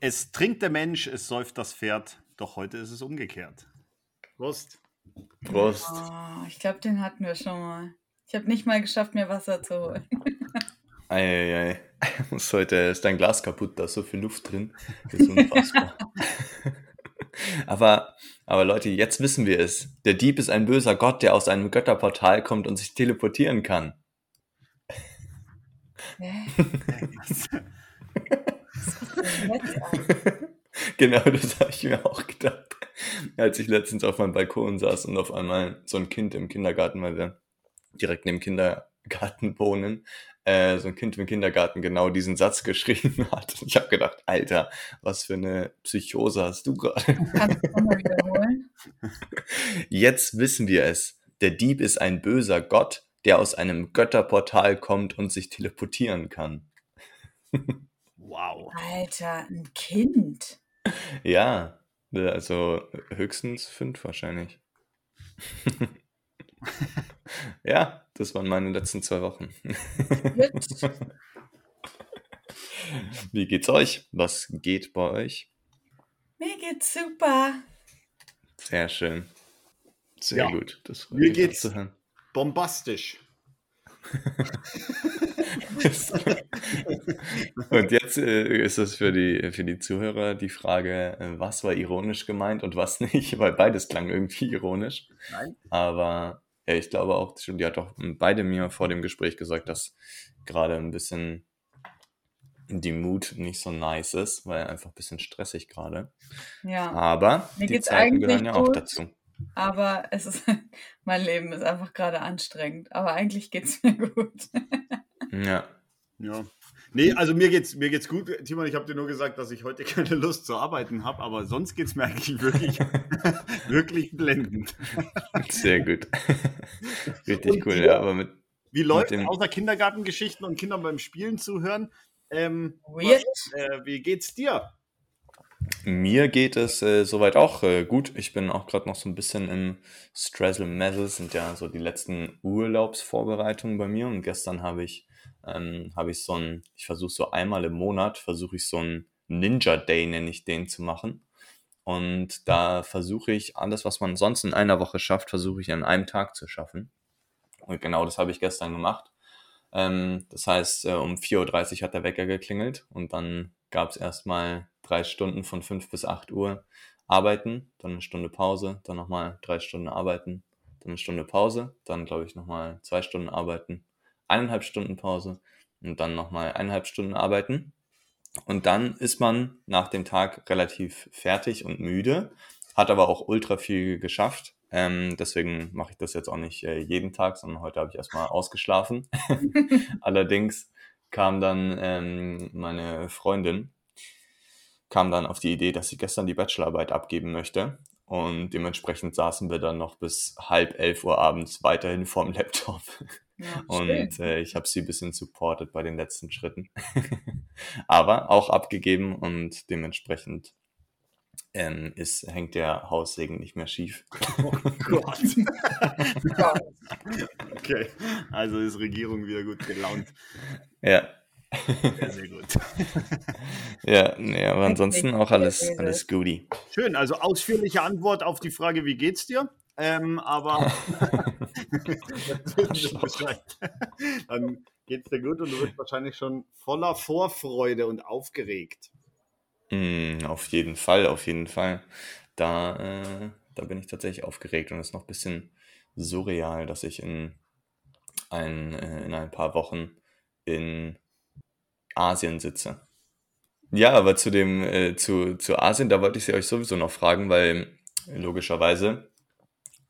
Es trinkt der Mensch, es säuft das Pferd, doch heute ist es umgekehrt. Prost. Prost. Oh, ich glaube, den hatten wir schon mal. Ich habe nicht mal geschafft, mir Wasser zu holen. Eieiei. Muss heute ist dein Glas kaputt, da ist so viel Luft drin. Das ist unfassbar. aber, aber Leute, jetzt wissen wir es. Der Dieb ist ein böser Gott, der aus einem Götterportal kommt und sich teleportieren kann. Hä? genau, das habe ich mir auch gedacht. Als ich letztens auf meinem Balkon saß und auf einmal so ein Kind im Kindergarten, weil wir direkt neben Kindergarten wohnen, äh, so ein Kind im Kindergarten genau diesen Satz geschrieben hat. Und ich habe gedacht, Alter, was für eine Psychose hast du gerade? Kannst du nochmal wiederholen? Jetzt wissen wir es. Der Dieb ist ein böser Gott, der aus einem Götterportal kommt und sich teleportieren kann. Wow. Alter, ein Kind. Ja, also höchstens fünf wahrscheinlich. ja, das waren meine letzten zwei Wochen. Wie geht's euch? Was geht bei euch? Mir geht's super. Sehr schön. Sehr Ja, gut. Das mir geht's- zu hören. Bombastisch. Und jetzt äh, ist es für die, für die Zuhörer die Frage, äh, was war ironisch gemeint und was nicht, weil beides klang irgendwie ironisch. Nein. Aber ja, ich glaube auch, die hat doch beide mir vor dem Gespräch gesagt, dass gerade ein bisschen die Mut nicht so nice ist, weil einfach ein bisschen stressig gerade. Ja, Aber Mir die Zeiten gehören ja auch gut. dazu. Aber es ist, mein Leben ist einfach gerade anstrengend. Aber eigentlich geht's mir gut. Ja. Ja. Nee, also mir geht's, mir geht's gut. Timon, ich habe dir nur gesagt, dass ich heute keine Lust zu arbeiten habe, aber sonst geht's mir eigentlich wirklich, wirklich blendend. Sehr gut. Richtig Und cool, ja, aber mit Wie läuft dem- außer Kindergartengeschichten und Kindern beim Spielen zuhören? Ähm, Weird. äh, wie geht's dir? Mir geht es äh, soweit auch äh, gut. Ich bin auch gerade noch so ein bisschen im Strazzle Messel, sind ja so die letzten Urlaubsvorbereitungen bei mir. Und gestern habe ich, ähm, habe ich so ein, ich versuche so einmal im Monat, versuche ich so ein Ninja Day, nenne ich den, zu machen. Und da versuche ich alles, was man sonst in einer Woche schafft, versuche ich an einem Tag zu schaffen. Und genau das habe ich gestern gemacht. Ähm, das heißt, äh, um 4.30 Uhr hat der Wecker geklingelt und dann gab es erstmal drei Stunden von 5 bis 8 Uhr arbeiten, dann eine Stunde Pause, dann nochmal drei Stunden arbeiten, dann eine Stunde Pause, dann glaube ich nochmal zwei Stunden arbeiten, eineinhalb Stunden Pause und dann nochmal eineinhalb Stunden arbeiten. Und dann ist man nach dem Tag relativ fertig und müde, hat aber auch ultra viel geschafft. Ähm, deswegen mache ich das jetzt auch nicht äh, jeden Tag, sondern heute habe ich erstmal ausgeschlafen. Allerdings kam dann ähm, meine Freundin, kam dann auf die Idee, dass sie gestern die Bachelorarbeit abgeben möchte. Und dementsprechend saßen wir dann noch bis halb elf Uhr abends weiterhin vorm Laptop. Ja. Und äh, ich habe sie ein bisschen supportet bei den letzten Schritten. Aber auch abgegeben und dementsprechend ähm, ist, hängt der Haussegen nicht mehr schief. Oh Gott. Okay, also ist Regierung wieder gut gelaunt. Ja. Sehr, sehr gut. Ja, nee, aber ansonsten auch alles, alles Goodie. Schön, also ausführliche Antwort auf die Frage, wie geht's dir? Ähm, aber dann geht's dir gut und du bist wahrscheinlich schon voller Vorfreude und aufgeregt. Mm, auf jeden Fall, auf jeden Fall. Da, äh, da bin ich tatsächlich aufgeregt und es ist noch ein bisschen surreal, dass ich in ein, äh, in ein paar Wochen in Asien sitze. Ja, aber zu dem, äh, zu, zu Asien, da wollte ich sie euch sowieso noch fragen, weil logischerweise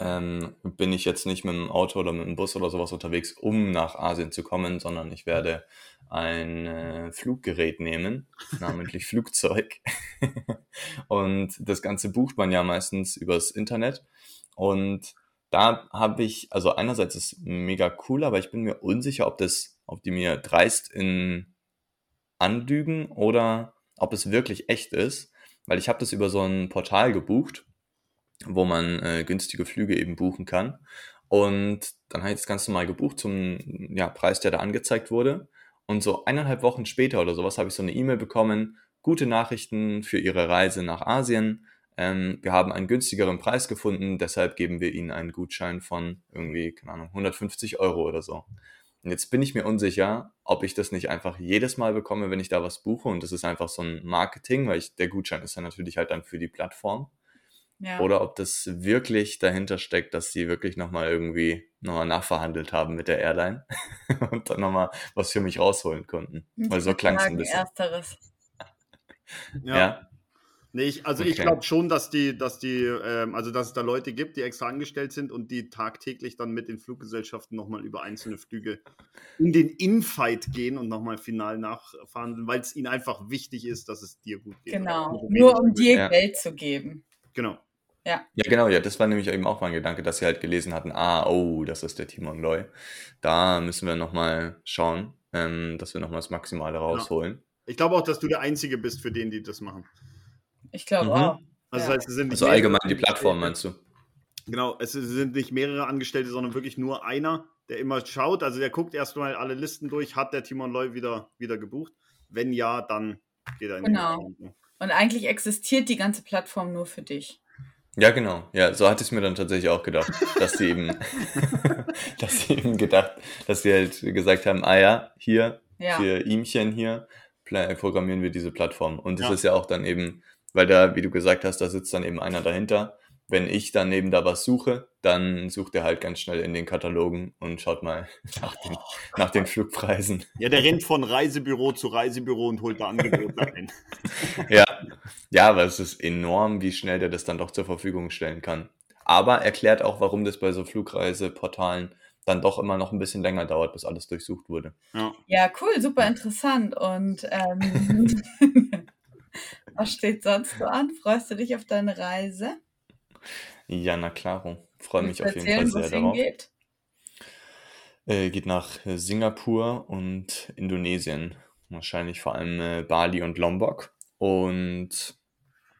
ähm, bin ich jetzt nicht mit dem Auto oder mit dem Bus oder sowas unterwegs, um nach Asien zu kommen, sondern ich werde ein äh, Fluggerät nehmen, namentlich Flugzeug. und das Ganze bucht man ja meistens übers Internet. Und da habe ich, also einerseits ist mega cool, aber ich bin mir unsicher, ob das, ob die mir dreist in anlügen oder ob es wirklich echt ist, weil ich habe das über so ein Portal gebucht, wo man äh, günstige Flüge eben buchen kann. Und dann habe ich das ganz normal gebucht zum ja, Preis, der da angezeigt wurde. Und so eineinhalb Wochen später oder sowas habe ich so eine E-Mail bekommen, gute Nachrichten für Ihre Reise nach Asien. Ähm, wir haben einen günstigeren Preis gefunden, deshalb geben wir Ihnen einen Gutschein von irgendwie, keine Ahnung, 150 Euro oder so. Und jetzt bin ich mir unsicher, ob ich das nicht einfach jedes Mal bekomme, wenn ich da was buche. Und das ist einfach so ein Marketing, weil ich, der Gutschein ist ja natürlich halt dann für die Plattform. Ja. Oder ob das wirklich dahinter steckt, dass sie wirklich nochmal irgendwie nochmal nachverhandelt haben mit der Airline und dann nochmal was für mich rausholen konnten. Weil so klang es ein bisschen. Ersteres. ja. ja. Nee, ich, also okay. ich glaube schon, dass die, dass die, ähm, also dass es da Leute gibt, die extra angestellt sind und die tagtäglich dann mit den Fluggesellschaften nochmal über einzelne Flüge in den Infight gehen und nochmal final nachverhandeln, weil es ihnen einfach wichtig ist, dass es dir gut geht. Genau, nur um dir ja. Geld zu geben. Genau. Ja. Ja, genau, ja, das war nämlich eben auch mein Gedanke, dass sie halt gelesen hatten, ah, oh, das ist der Timon Loy. Da müssen wir nochmal schauen, ähm, dass wir nochmal das Maximale rausholen. Ja. Ich glaube auch, dass du der Einzige bist für den, die das machen. Ich glaube mhm. auch. Also, ja. das heißt, es sind also allgemein die Plattform, meinst du? Genau, es sind nicht mehrere Angestellte, sondern wirklich nur einer, der immer schaut. Also der guckt erstmal alle Listen durch, hat der Timon Loy wieder, wieder gebucht? Wenn ja, dann geht er in genau. die Genau. Und eigentlich existiert die ganze Plattform nur für dich. Ja, genau. Ja, so hatte ich es mir dann tatsächlich auch gedacht, dass sie eben, dass sie eben gedacht, dass sie halt gesagt haben, ah ja, hier, ja. für ihmchen hier, programmieren wir diese Plattform. Und es ja. ist ja auch dann eben, weil da, wie du gesagt hast, da sitzt dann eben einer dahinter, wenn ich dann eben da was suche, dann sucht er halt ganz schnell in den Katalogen und schaut mal nach den, nach den Flugpreisen. Ja, der rennt von Reisebüro zu Reisebüro und holt da Angebote ein. ja. ja, aber es ist enorm, wie schnell der das dann doch zur Verfügung stellen kann. Aber erklärt auch, warum das bei so Flugreiseportalen dann doch immer noch ein bisschen länger dauert, bis alles durchsucht wurde. Ja, ja cool, super interessant. Und ähm, was steht sonst so an? Freust du dich auf deine Reise? Ja, na klaro. Freue mich auf jeden Fall sehr darauf. Hingeht? Äh, geht nach Singapur und Indonesien. Wahrscheinlich vor allem äh, Bali und Lombok. Und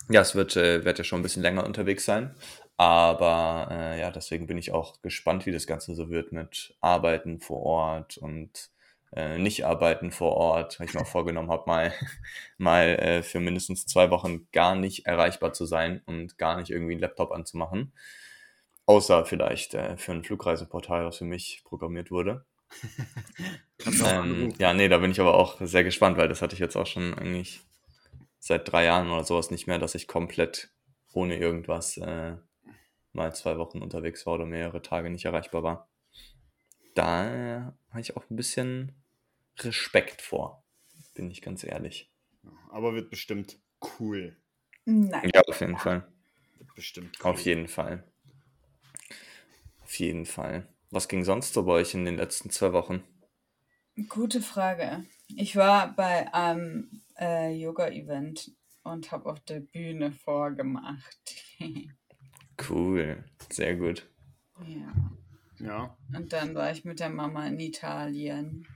ja, es wird, äh, wird ja schon ein bisschen länger unterwegs sein. Aber äh, ja, deswegen bin ich auch gespannt, wie das Ganze so wird mit Arbeiten vor Ort und äh, nicht arbeiten vor Ort, weil ich mir auch vorgenommen habe, mal, mal äh, für mindestens zwei Wochen gar nicht erreichbar zu sein und gar nicht irgendwie einen Laptop anzumachen. Außer vielleicht äh, für ein Flugreiseportal, was für mich programmiert wurde. ähm, ja, nee, da bin ich aber auch sehr gespannt, weil das hatte ich jetzt auch schon eigentlich seit drei Jahren oder sowas nicht mehr, dass ich komplett ohne irgendwas äh, mal zwei Wochen unterwegs war oder mehrere Tage nicht erreichbar war. Da habe ich auch ein bisschen Respekt vor, bin ich ganz ehrlich. Aber wird bestimmt cool. Nein. Ja, auf jeden Fall. Wird bestimmt cool. Auf jeden Fall. Auf jeden Fall. Was ging sonst so bei euch in den letzten zwei Wochen? Gute Frage. Ich war bei einem äh, Yoga-Event und habe auf der Bühne vorgemacht. cool, sehr gut. Ja. Ja. Und dann war ich mit der Mama in Italien.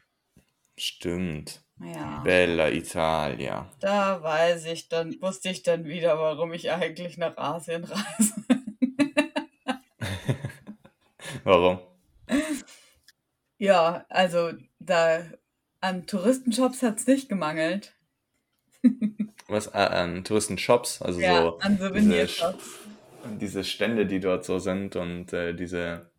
Stimmt. Ja. Bella Italia. Da weiß ich dann, wusste ich dann wieder, warum ich eigentlich nach Asien reise. warum? Ja, also da an Touristenshops hat es nicht gemangelt. Was äh, an Touristenshops? Also ja, so an Souvenirshops. Diese, diese Stände, die dort so sind und äh, diese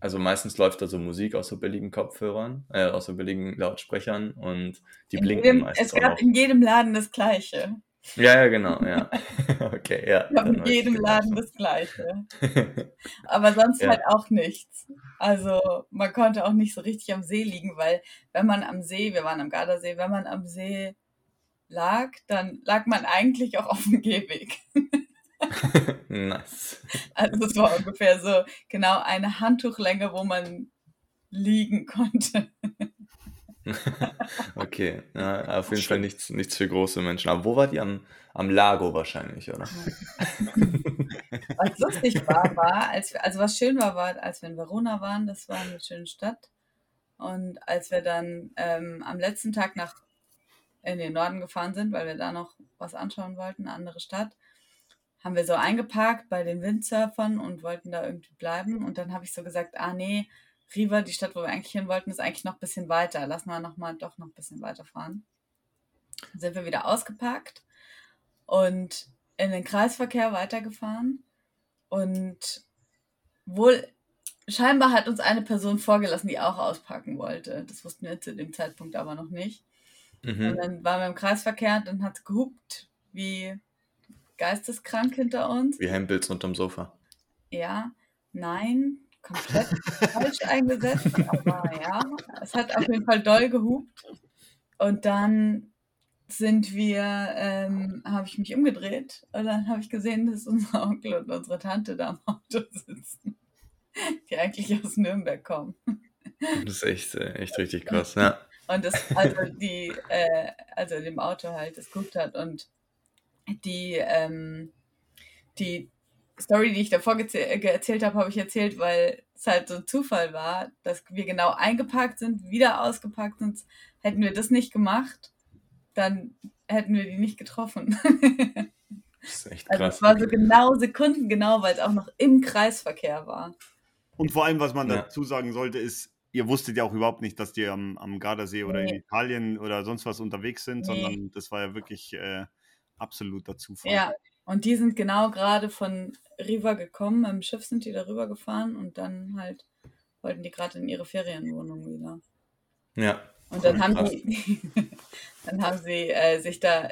also meistens läuft da so Musik aus so billigen Kopfhörern, äh, aus so billigen Lautsprechern und die in blinken jedem, meistens. Es gab in jedem Laden das Gleiche. Ja, ja, genau, ja. okay, ja. In jedem Laden das Gleiche. Aber sonst ja. halt auch nichts. Also man konnte auch nicht so richtig am See liegen, weil wenn man am See, wir waren am Gardasee, wenn man am See lag, dann lag man eigentlich auch auf dem Gehweg. nice. Also es war ungefähr so genau eine Handtuchlänge, wo man liegen konnte. okay, ja, auf jeden Fall nichts, nichts für große Menschen. Aber wo war die? Am, am Lago wahrscheinlich, oder? was lustig war, war, als wir, also was schön war, war, als wir in Verona waren, das war eine schöne Stadt. Und als wir dann ähm, am letzten Tag nach in den Norden gefahren sind, weil wir da noch was anschauen wollten, eine andere Stadt, haben wir so eingeparkt bei den Windsurfern und wollten da irgendwie bleiben. Und dann habe ich so gesagt, ah nee, Riva, die Stadt, wo wir eigentlich hin wollten, ist eigentlich noch ein bisschen weiter. Lass mal noch mal doch noch ein bisschen weiterfahren. sind wir wieder ausgepackt und in den Kreisverkehr weitergefahren. Und wohl, scheinbar hat uns eine Person vorgelassen, die auch auspacken wollte. Das wussten wir zu dem Zeitpunkt aber noch nicht. Mhm. Und dann waren wir im Kreisverkehr und dann hat es gehupt, wie geisteskrank hinter uns. Wie Hempels unterm Sofa. Ja, nein, komplett falsch eingesetzt, aber ja, es hat auf jeden Fall doll gehupt. Und dann sind wir, ähm, habe ich mich umgedreht und dann habe ich gesehen, dass unser Onkel und unsere Tante da am Auto sitzen, die eigentlich aus Nürnberg kommen. Das ist echt, äh, echt richtig krass, ja. Und das, also die, äh, also dem Auto halt, das guckt hat und die, ähm, die Story, die ich davor äh, erzählt habe, habe ich erzählt, weil es halt so ein Zufall war, dass wir genau eingeparkt sind, wieder ausgepackt sind. Hätten wir das nicht gemacht, dann hätten wir die nicht getroffen. Das ist echt krass. Also es war so genau sekundengenau, weil es auch noch im Kreisverkehr war. Und vor allem, was man ja. dazu sagen sollte, ist, ihr wusstet ja auch überhaupt nicht, dass die am, am Gardasee oder nee. in Italien oder sonst was unterwegs sind, nee. sondern das war ja wirklich äh, absoluter Zufall. Ja, und die sind genau gerade von Riva gekommen, im Schiff sind die darüber gefahren und dann halt wollten die gerade in ihre Ferienwohnung wieder. Ja. Und dann haben sie, dann haben sie äh, sich da,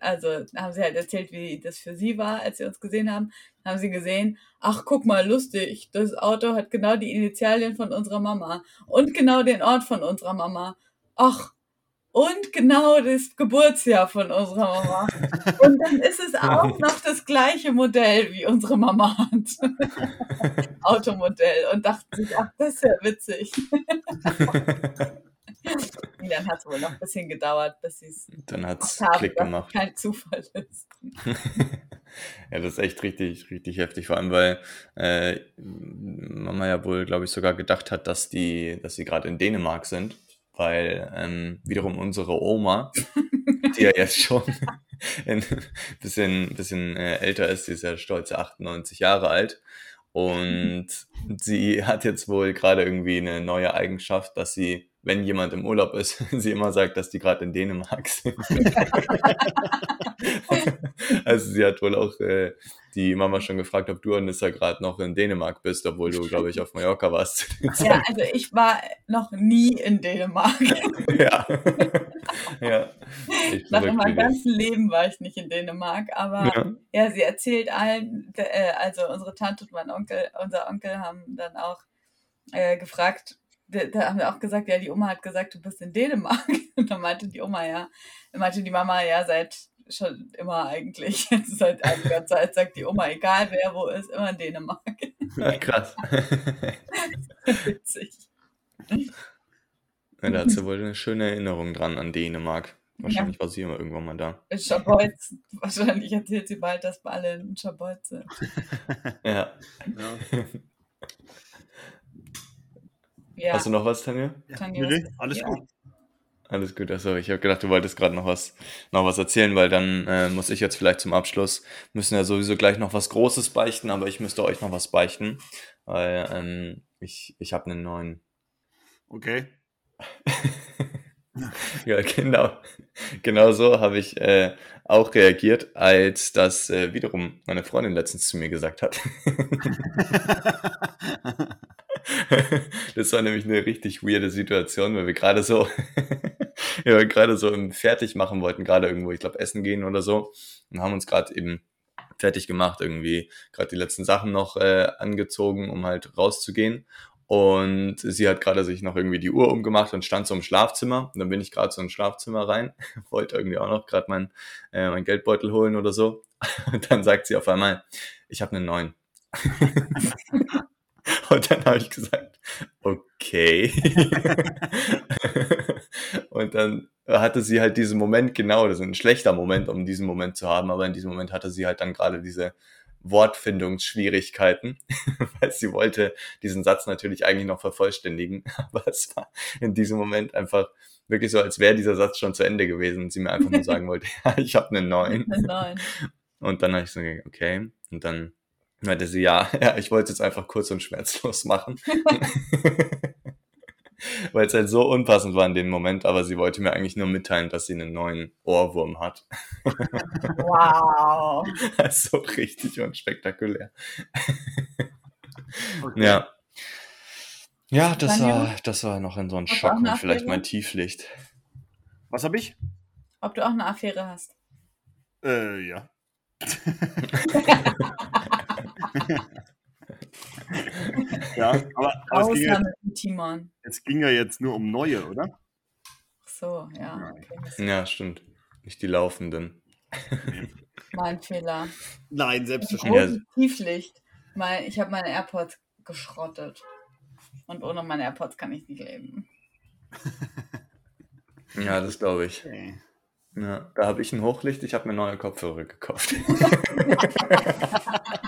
also haben sie halt erzählt, wie das für sie war, als sie uns gesehen haben. Dann haben sie gesehen, ach guck mal, lustig, das Auto hat genau die Initialien von unserer Mama und genau den Ort von unserer Mama. Ach, und genau das Geburtsjahr von unserer Mama. Und dann ist es auch noch das gleiche Modell, wie unsere Mama hat. Automodell. Und dachten sich, ach, das ist ja witzig. Und dann hat es wohl noch ein bisschen gedauert, bis sie es Dann hat es Klick gemacht. kein Zufall ist. ja, das ist echt richtig, richtig heftig. Vor allem, weil äh, Mama ja wohl, glaube ich, sogar gedacht hat, dass die, dass sie gerade in Dänemark sind weil ähm, wiederum unsere Oma, die ja jetzt schon ein bisschen, bisschen äh, älter ist, die ist ja stolze 98 Jahre alt. Und sie hat jetzt wohl gerade irgendwie eine neue Eigenschaft, dass sie, wenn jemand im Urlaub ist, sie immer sagt, dass die gerade in Dänemark sind. also sie hat wohl auch äh, die Mama schon gefragt, ob du, Anissa, gerade noch in Dänemark bist, obwohl du, glaube ich, auf Mallorca warst. Ja, also ich war noch nie in Dänemark. ja. ja. Nach meinem ganzen Leben war ich nicht in Dänemark, aber ja, ja sie erzählt allen, äh, also unsere Tante und mein Onkel, unser Onkel haben dann auch äh, gefragt, da, da, haben wir auch gesagt, ja, die Oma hat gesagt, du bist in Dänemark. Und dann meinte die Oma, ja, meinte die Mama, ja, seit schon immer eigentlich. Seit einiger Zeit sagt die Oma, egal wer wo ist, immer in Dänemark. Ja, krass. Witzig. Ja, da hat sie wohl eine schöne Erinnerung dran an Dänemark. Wahrscheinlich ja. war sie immer irgendwann mal da. In Schabolz. Wahrscheinlich erzählt sie bald, dass wir alle in Schabolz sind. ja. ja. Ja. Hast du noch was, Tanja? Tanja nee, alles gut. Alles gut, also ich habe gedacht, du wolltest gerade noch was, noch was erzählen, weil dann äh, muss ich jetzt vielleicht zum Abschluss, müssen ja sowieso gleich noch was Großes beichten, aber ich müsste euch noch was beichten, weil ähm, ich, ich habe einen neuen. Okay. ja, genau. Genau so habe ich äh, auch reagiert, als das äh, wiederum meine Freundin letztens zu mir gesagt hat. das war nämlich eine richtig weirde Situation, weil wir gerade so, wir gerade so Fertig machen wollten, gerade irgendwo, ich glaube, essen gehen oder so, und haben uns gerade eben fertig gemacht, irgendwie gerade die letzten Sachen noch äh, angezogen, um halt rauszugehen. Und sie hat gerade sich noch irgendwie die Uhr umgemacht und stand so im Schlafzimmer. Und dann bin ich gerade so ins Schlafzimmer rein, wollte irgendwie auch noch gerade mein, äh, mein Geldbeutel holen oder so. Und dann sagt sie auf einmal, ich habe einen neuen. Und dann habe ich gesagt, okay. und dann hatte sie halt diesen Moment, genau, das ist ein schlechter Moment, um diesen Moment zu haben, aber in diesem Moment hatte sie halt dann gerade diese Wortfindungsschwierigkeiten, weil sie wollte diesen Satz natürlich eigentlich noch vervollständigen, aber es war in diesem Moment einfach wirklich so, als wäre dieser Satz schon zu Ende gewesen und sie mir einfach nur sagen wollte, ja, ich habe einen neuen. Und dann habe ich so, okay, und dann meinte sie, ja, ja, ich wollte es jetzt einfach kurz und schmerzlos machen. weil es halt so unpassend war in dem Moment, aber sie wollte mir eigentlich nur mitteilen, dass sie einen neuen Ohrwurm hat. Wow. so richtig unspektakulär. Okay. Ja. Ja, das war, das war noch in so ein Schock und vielleicht mein Tieflicht. Was habe ich? Ob du auch eine Affäre hast? Äh, ja. Ja, aber, aber es, ging ja, Timon. es ging ja jetzt nur um neue, oder? Ach so, ja. Okay. Ja, stimmt. Nicht die laufenden. mein Fehler. Nein, selbstverständlich. Tieflicht. Mein, ich habe meine AirPods geschrottet. Und ohne meine AirPods kann ich nicht leben. ja, das glaube ich. Okay. Ja, da habe ich ein Hochlicht, ich habe mir neue Kopfhörer gekauft.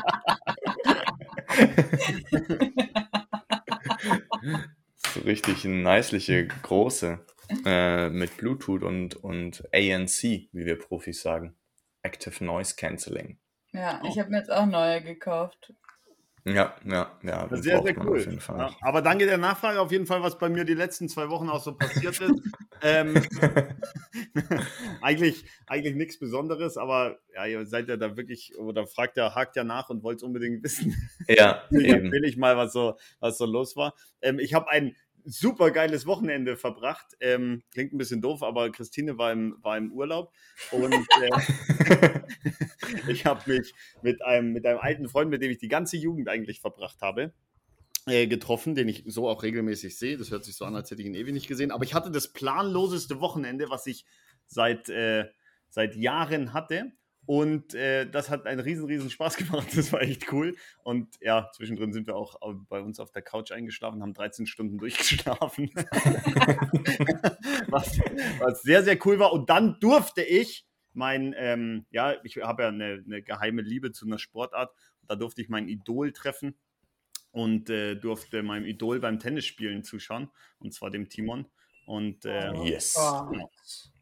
so richtig nicely große äh, mit Bluetooth und, und ANC, wie wir Profis sagen. Active Noise Cancelling. Ja, ich habe mir jetzt auch neue gekauft. Ja, ja, ja. Sehr, sehr cool. Ja, aber danke der Nachfrage auf jeden Fall, was bei mir die letzten zwei Wochen auch so passiert ist. ähm, eigentlich eigentlich nichts Besonderes, aber ja, ihr seid ja da wirklich, oder fragt ja, hakt ja nach und wollt es unbedingt wissen. Ja, eben. Will ich mal, was so, was so los war. Ähm, ich habe ein super geiles Wochenende verbracht. Ähm, klingt ein bisschen doof, aber Christine war im, war im Urlaub und äh, ich habe mich mit einem, mit einem alten Freund, mit dem ich die ganze Jugend eigentlich verbracht habe, äh, getroffen, den ich so auch regelmäßig sehe. Das hört sich so an, als hätte ich ihn ewig nicht gesehen. Aber ich hatte das planloseste Wochenende, was ich seit, äh, seit Jahren hatte. Und äh, das hat einen riesen, riesen Spaß gemacht. Das war echt cool. Und ja, zwischendrin sind wir auch bei uns auf der Couch eingeschlafen, haben 13 Stunden durchgeschlafen. was, was sehr, sehr cool war. Und dann durfte ich mein, ähm, ja, ich habe ja eine, eine, geheime Liebe zu einer Sportart. Da durfte ich mein Idol treffen und äh, durfte meinem Idol beim Tennisspielen zuschauen. Und zwar dem Timon. Und äh, yes. Genau.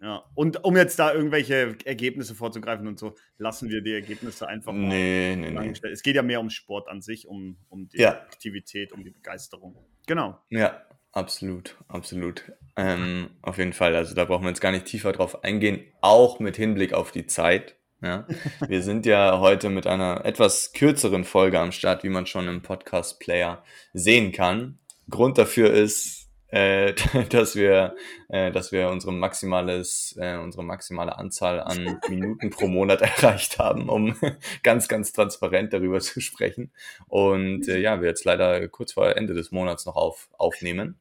Ja. Und um jetzt da irgendwelche Ergebnisse vorzugreifen und so, lassen wir die Ergebnisse einfach mal. Nee, nee, nee. Es geht ja mehr um Sport an sich, um, um die ja. Aktivität, um die Begeisterung. Genau. Ja, absolut, absolut. Ähm, auf jeden Fall. Also da brauchen wir jetzt gar nicht tiefer drauf eingehen, auch mit Hinblick auf die Zeit. Ja, wir sind ja heute mit einer etwas kürzeren Folge am Start, wie man schon im Podcast-Player sehen kann. Grund dafür ist, äh, dass wir, äh, dass wir unsere maximales, äh, unsere maximale Anzahl an Minuten pro Monat erreicht haben, um ganz, ganz transparent darüber zu sprechen. Und äh, ja, wir jetzt leider kurz vor Ende des Monats noch auf, aufnehmen.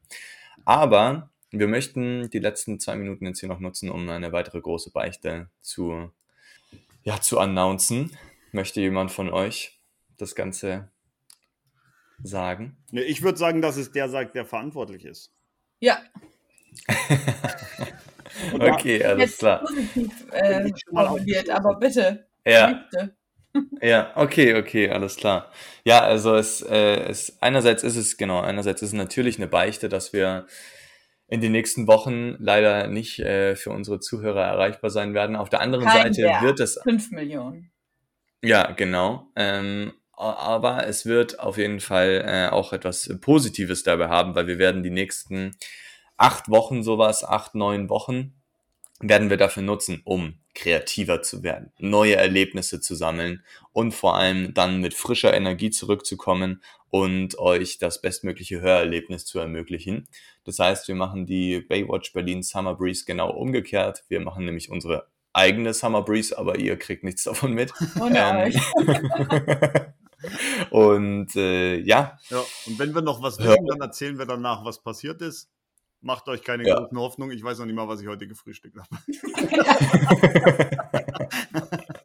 Aber wir möchten die letzten zwei Minuten jetzt hier noch nutzen, um eine weitere große Beichte zu, ja, zu announcen. Möchte jemand von euch das Ganze sagen? Nee, ich würde sagen, dass es der sagt, der verantwortlich ist. Ja. okay, ja, alles klar. Positiv äh, formuliert, aber bitte. Ja. ja, okay, okay, alles klar. Ja, also es, äh, es einerseits ist es genau, einerseits ist es natürlich eine Beichte, dass wir in den nächsten Wochen leider nicht äh, für unsere Zuhörer erreichbar sein werden. Auf der anderen Kein Seite Wert. wird es 5 Millionen. Ja, genau. Ähm, aber es wird auf jeden Fall äh, auch etwas Positives dabei haben, weil wir werden die nächsten acht Wochen sowas, acht, neun Wochen, werden wir dafür nutzen, um kreativer zu werden, neue Erlebnisse zu sammeln und vor allem dann mit frischer Energie zurückzukommen und euch das bestmögliche Hörerlebnis zu ermöglichen. Das heißt, wir machen die Baywatch Berlin Summer Breeze genau umgekehrt. Wir machen nämlich unsere eigene Summer Breeze, aber ihr kriegt nichts davon mit. Oh nein. Ähm, und äh, ja. Ja, und wenn wir noch was wissen, dann erzählen wir danach, was passiert ist. Macht euch keine ja. großen Hoffnungen. Ich weiß noch nicht mal, was ich heute gefrühstückt habe.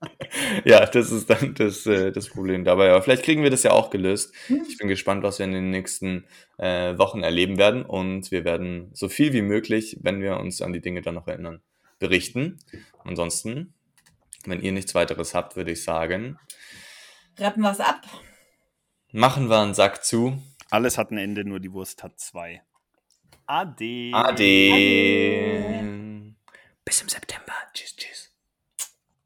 ja, das ist dann das, äh, das Problem dabei. Aber vielleicht kriegen wir das ja auch gelöst. Ich bin gespannt, was wir in den nächsten äh, Wochen erleben werden. Und wir werden so viel wie möglich, wenn wir uns an die Dinge dann noch erinnern, berichten. Ansonsten, wenn ihr nichts weiteres habt, würde ich sagen, Rappen wir es ab. Machen wir einen Sack zu. Alles hat ein Ende, nur die Wurst hat zwei. Ade. Ade. Ade. Bis im September. Tschüss, tschüss.